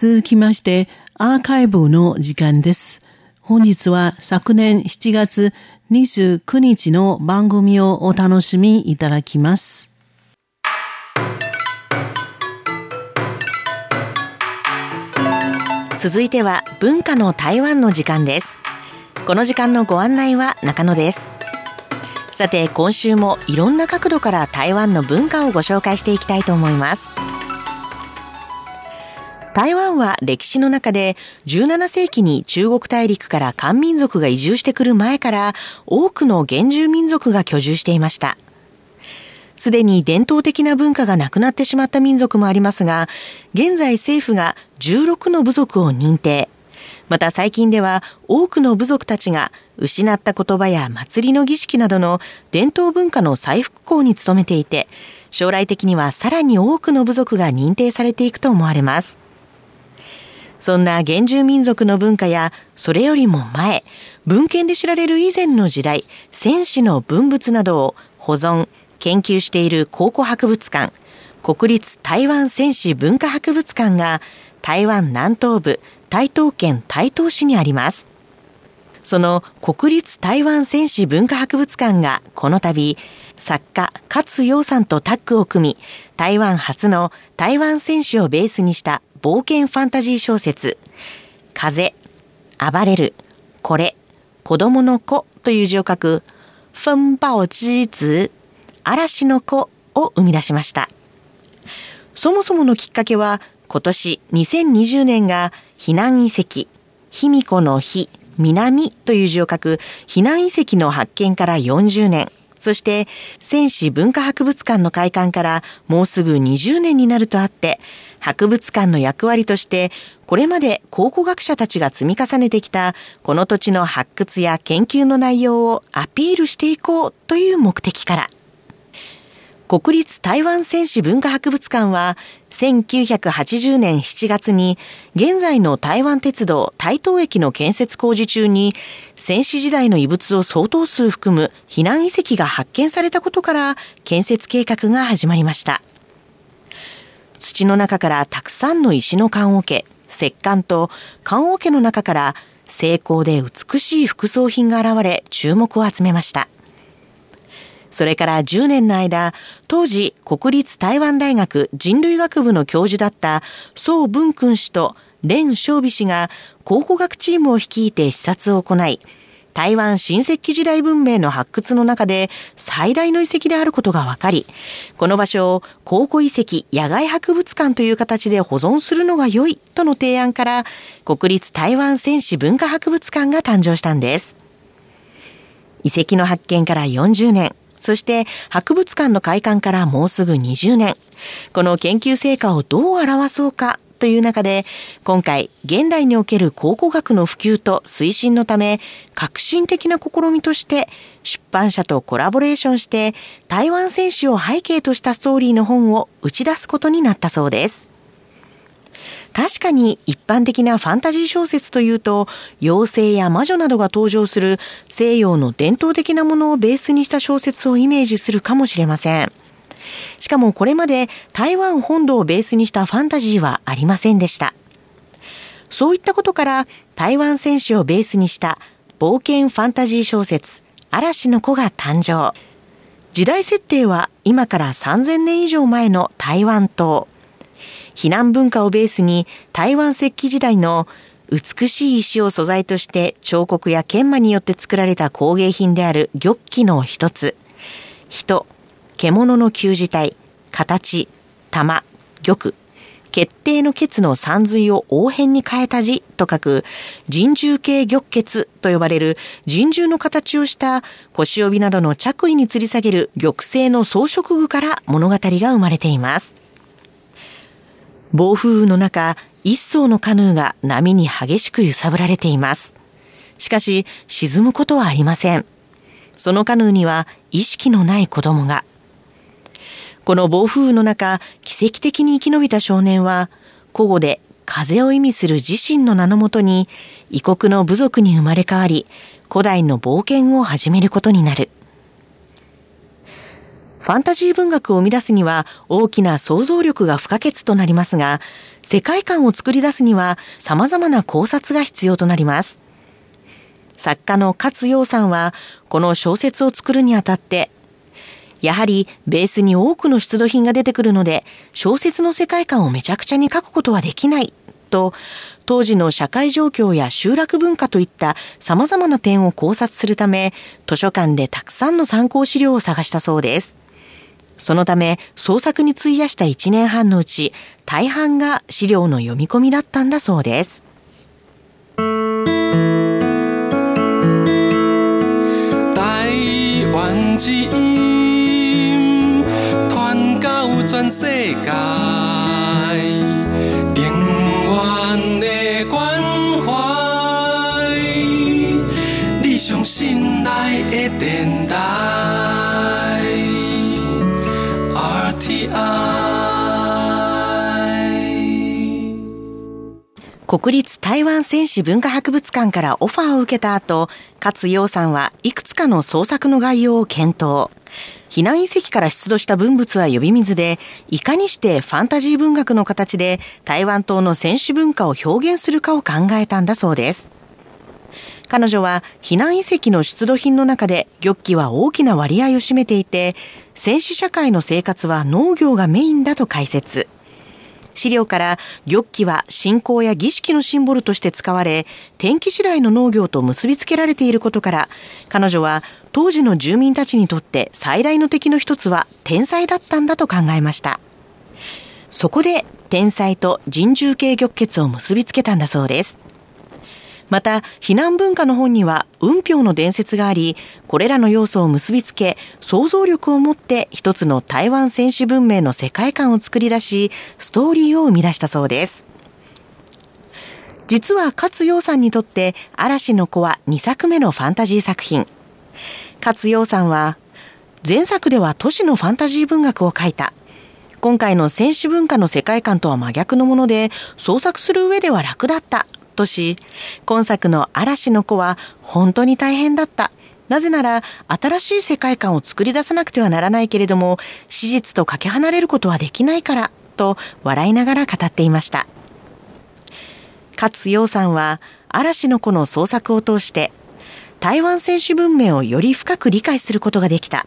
続きまして、アーカイブの時間です。本日は昨年7月29日の番組をお楽しみいただきます。続いては文化の台湾の時間です。この時間のご案内は中野です。さて今週もいろんな角度から台湾の文化をご紹介していきたいと思います。台湾は歴史の中で17世紀に中国大陸から漢民族が移住してくる前から多くの原住民族が居住していました。すでに伝統的な文化がなくなってしまった民族もありますが、現在政府が16の部族を認定。また最近では多くの部族たちが失った言葉や祭りの儀式などの伝統文化の再復興に努めていて、将来的にはさらに多くの部族が認定されていくと思われます。そんな原住民族の文化や、それよりも前、文献で知られる以前の時代、戦士の文物などを保存、研究している考古博物館、国立台湾戦士文化博物館が、台湾南東部、台東県台東市にあります。その国立台湾戦士文化博物館がこの度、作家勝陽さんとタッグを組み、台湾初の台湾戦士をベースにした冒険ファンタジー小説、風、暴れる、これ、子供の子という字を書く、風暴之子、嵐の子を生み出しました。そもそものきっかけは、今年2020年が避難遺跡、卑弥呼の日、南という字を書く避難遺跡の発見から40年、そして戦士文化博物館の開館からもうすぐ20年になるとあって、博物館の役割として、これまで考古学者たちが積み重ねてきた、この土地の発掘や研究の内容をアピールしていこうという目的から、国立台湾戦士文化博物館は、1980年7月に、現在の台湾鉄道台東駅の建設工事中に、戦士時代の遺物を相当数含む避難遺跡が発見されたことから、建設計画が始まりました。土の中からたくさんの石の棺桶、石棺と棺桶の中から精巧で美しい副葬品が現れ注目を集めました。それから10年の間、当時国立台湾大学人類学部の教授だった宋文君氏と蓮昌美氏が考古学チームを率いて視察を行い、台湾新石器時代文明の発掘の中で最大の遺跡であることが分かり、この場所を考古遺跡野外博物館という形で保存するのが良いとの提案から国立台湾戦士文化博物館が誕生したんです。遺跡の発見から40年、そして博物館の開館からもうすぐ20年。この研究成果をどう表そうかという中で、今回、現代における考古学の普及と推進のため、革新的な試みとして、出版社とコラボレーションして、台湾戦士を背景としたストーリーの本を打ち出すことになったそうです。確かに一般的なファンタジー小説というと、妖精や魔女などが登場する西洋の伝統的なものをベースにした小説をイメージするかもしれません。しかもこれまで台湾本土をベースにしたファンタジーはありませんでした。そういったことから台湾戦士をベースにした冒険ファンタジー小説嵐の子が誕生。時代設定は今から3000年以上前の台湾島。避難文化をベースに台湾石器時代の美しい石を素材として彫刻や研磨によって作られた工芸品である玉器の一つ。人、獣の旧字体、形、玉、玉、決定の決の三髄を応変に変えた字と書く人獣系玉血と呼ばれる人獣の形をした腰帯などの着衣に吊り下げる玉製の装飾具から物語が生まれています。暴風雨の中、一艘のカヌーが波に激しく揺さぶられています。しかし、沈むことはありません。そのカヌーには意識のない子供が。この暴風雨の中、奇跡的に生き延びた少年は、古語で風を意味する自身の名のもとに、異国の部族に生まれ変わり、古代の冒険を始めることになる。ファンタジー文学を生み出すには大きな想像力が不可欠となりますが、世界観を作り出すには様々な考察が必要となります。作家の勝陽さんは、この小説を作るにあたって、やはりベースに多くの出土品が出てくるので、小説の世界観をめちゃくちゃに書くことはできないと、当時の社会状況や集落文化といった様々な点を考察するため、図書館でたくさんの参考資料を探したそうです。そのため、創作に費やした1年半のうち、大半が資料の読み込みだったんだそうです。台湾之音传到全世界，国立台湾戦士文化博物館からオファーを受けた後、勝陽さんはいくつかの創作の概要を検討。避難遺跡から出土した文物は呼び水で、いかにしてファンタジー文学の形で台湾島の戦士文化を表現するかを考えたんだそうです。彼女は避難遺跡の出土品の中で玉器は大きな割合を占めていて、戦士社会の生活は農業がメインだと解説。資料から玉器は信仰や儀式のシンボルとして使われ、天気次第の農業と結びつけられていることから、彼女は当時の住民たちにとって最大の敵の一つは天才だったんだと考えました。そこで天才と人獣系玉血を結びつけたんだそうです。また、避難文化の本には運氷の伝説があり、これらの要素を結びつけ、想像力を持って一つの台湾戦士文明の世界観を作り出し、ストーリーを生み出したそうです。実は勝陽さんにとって嵐の子は2作目のファンタジー作品。勝陽さんは、前作では都市のファンタジー文学を書いた。今回の戦士文化の世界観とは真逆のもので、創作する上では楽だったとし、今作の嵐の子は本当に大変だった。なぜなら、新しい世界観を作り出さなくてはならないけれども、史実とかけ離れることはできないから、と笑いながら語っていました。勝陽さんは、嵐の子の創作を通して、台湾選手文明をより深く理解することができた。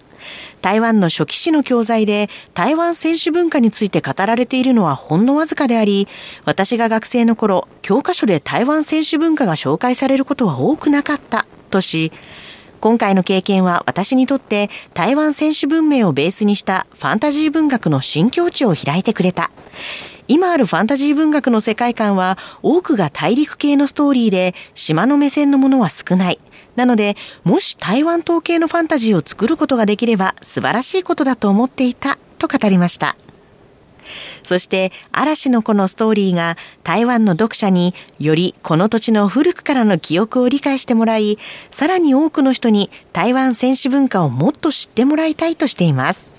台湾の初期史の教材で台湾選手文化について語られているのはほんのわずかであり、私が学生の頃、教科書で台湾選手文化が紹介されることは多くなかった、とし、今回の経験は私にとって台湾選手文明をベースにしたファンタジー文学の新境地を開いてくれた。今あるファンタジー文学の世界観は多くが大陸系のストーリーで島の目線のものは少ない。なので、もし台湾統計のファンタジーを作ることができれば素晴らしいことだと思っていたと語りました。そして嵐の子のストーリーが台湾の読者によりこの土地の古くからの記憶を理解してもらい、さらに多くの人に台湾選手文化をもっと知ってもらいたいとしています。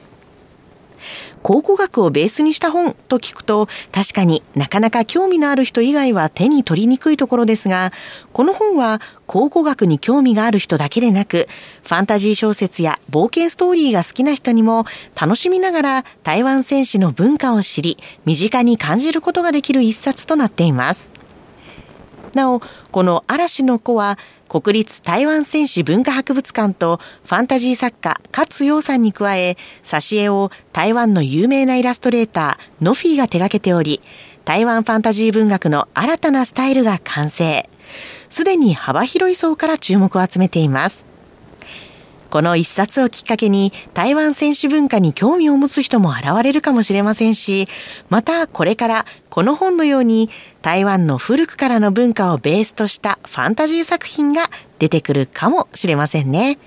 考古学をベースにした本と聞くと、確かになかなか興味のある人以外は手に取りにくいところですが、この本は考古学に興味がある人だけでなく、ファンタジー小説や冒険ストーリーが好きな人にも楽しみながら台湾戦士の文化を知り、身近に感じることができる一冊となっています。なお、この嵐の子は国立台湾戦士文化博物館とファンタジー作家勝陽さんに加え、挿絵を台湾の有名なイラストレーター、ノフィーが手掛けており、台湾ファンタジー文学の新たなスタイルが完成。すでに幅広い層から注目を集めています。この一冊をきっかけに台湾選手文化に興味を持つ人も現れるかもしれませんし、またこれからこの本のように台湾の古くからの文化をベースとしたファンタジー作品が出てくるかもしれませんね。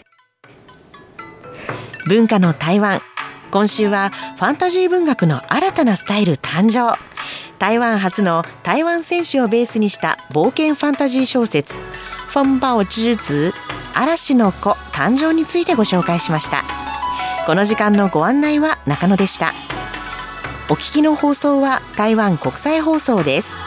文化の台湾。今週はファンタジー文学の新たなスタイル誕生。台湾初の台湾選手をベースにした冒険ファンタジー小説、風暴之子嵐の子誕生についてご紹介しました。この時間のご案内は中野でした。お聞きの放送は台湾国際放送です。